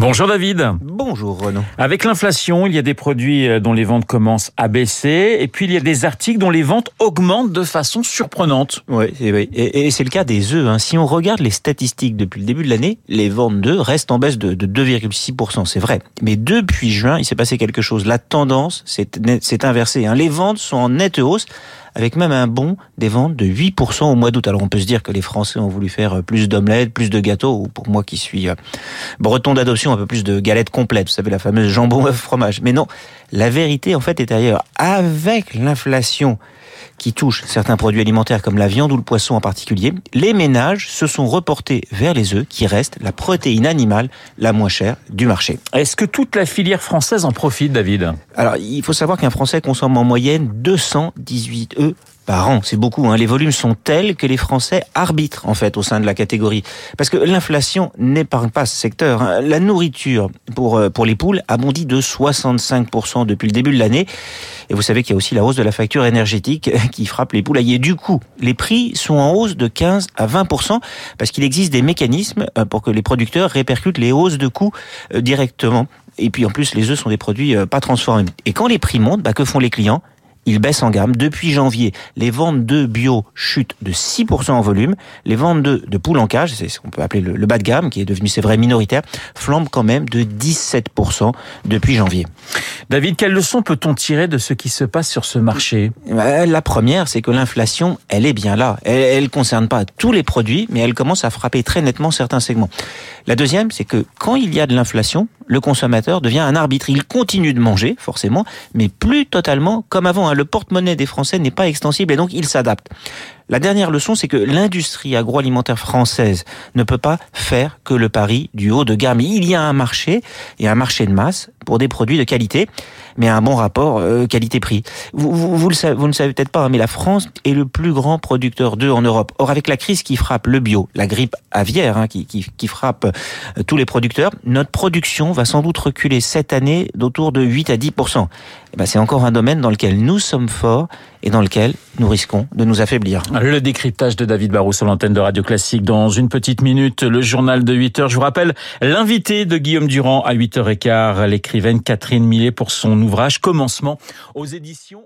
Bonjour David. Bonjour Renaud. Avec l'inflation, il y a des produits euh, dont les ventes commencent à baisser et puis il y a des articles dont les ventes augmentent de façon surprenante. Oui, et, et c'est le cas des œufs. Hein. Si on regarde les statistiques depuis le début de l'année, les ventes d'œufs restent en baisse de, de 2,6%, c'est vrai. Mais depuis juin, il s'est passé quelque chose. La tendance s'est inversée. Hein. Les ventes sont en nette hausse avec même un bond des ventes de 8% au mois d'août. Alors on peut se dire que les Français ont voulu faire plus d'omelettes, plus de gâteaux, ou pour moi qui suis euh, breton d'adoption, peu plus de galettes complètes, vous savez la fameuse jambon œuf fromage. Mais non, la vérité en fait est ailleurs. Avec l'inflation qui touche certains produits alimentaires comme la viande ou le poisson en particulier, les ménages se sont reportés vers les œufs qui restent la protéine animale la moins chère du marché. Est-ce que toute la filière française en profite, David? Alors, il faut savoir qu'un Français consomme en moyenne 218 œufs par an. C'est beaucoup. Hein. Les volumes sont tels que les Français arbitrent en fait au sein de la catégorie. Parce que l'inflation n'épargne pas ce secteur. Hein. La nourriture pour euh, pour les poules a bondi de 65% depuis le début de l'année. Et vous savez qu'il y a aussi la hausse de la facture énergétique qui frappe les poulaillers. Du coup, les prix sont en hausse de 15 à 20% parce qu'il existe des mécanismes euh, pour que les producteurs répercutent les hausses de coûts euh, directement. Et puis en plus, les œufs sont des produits pas transformés. Et quand les prix montent, bah, que font les clients? Il baisse en gamme. Depuis janvier, les ventes de bio chutent de 6% en volume. Les ventes de, de poules en cage, c'est ce qu'on peut appeler le, bas de gamme, qui est devenu, c'est vrai, minoritaire, flambent quand même de 17% depuis janvier. David, quelle leçon peut-on tirer de ce qui se passe sur ce marché? La première, c'est que l'inflation, elle est bien là. Elle ne concerne pas tous les produits, mais elle commence à frapper très nettement certains segments. La deuxième, c'est que quand il y a de l'inflation, le consommateur devient un arbitre. Il continue de manger, forcément, mais plus totalement comme avant. Hein. Le porte-monnaie des Français n'est pas extensible et donc il s'adapte. La dernière leçon, c'est que l'industrie agroalimentaire française ne peut pas faire que le pari du haut de gamme. Il y a un marché, et un marché de masse pour des produits de qualité, mais un bon rapport euh, qualité-prix. Vous, vous, vous, le savez, vous ne savez peut-être pas, hein, mais la France est le plus grand producteur d'œufs en Europe. Or, avec la crise qui frappe le bio, la grippe aviaire hein, qui, qui, qui, frappe euh, tous les producteurs, notre production va sans doute reculer cette année d'autour de 8 à 10 eh ben, C'est encore un domaine dans lequel nous sommes forts et dans lequel nous risquons de nous affaiblir. Le décryptage de David Barrou sur l'antenne de Radio Classique dans une petite minute, le journal de 8 heures. Je vous rappelle l'invité de Guillaume Durand à 8h15, l'écrivaine Catherine Millet pour son ouvrage Commencement aux éditions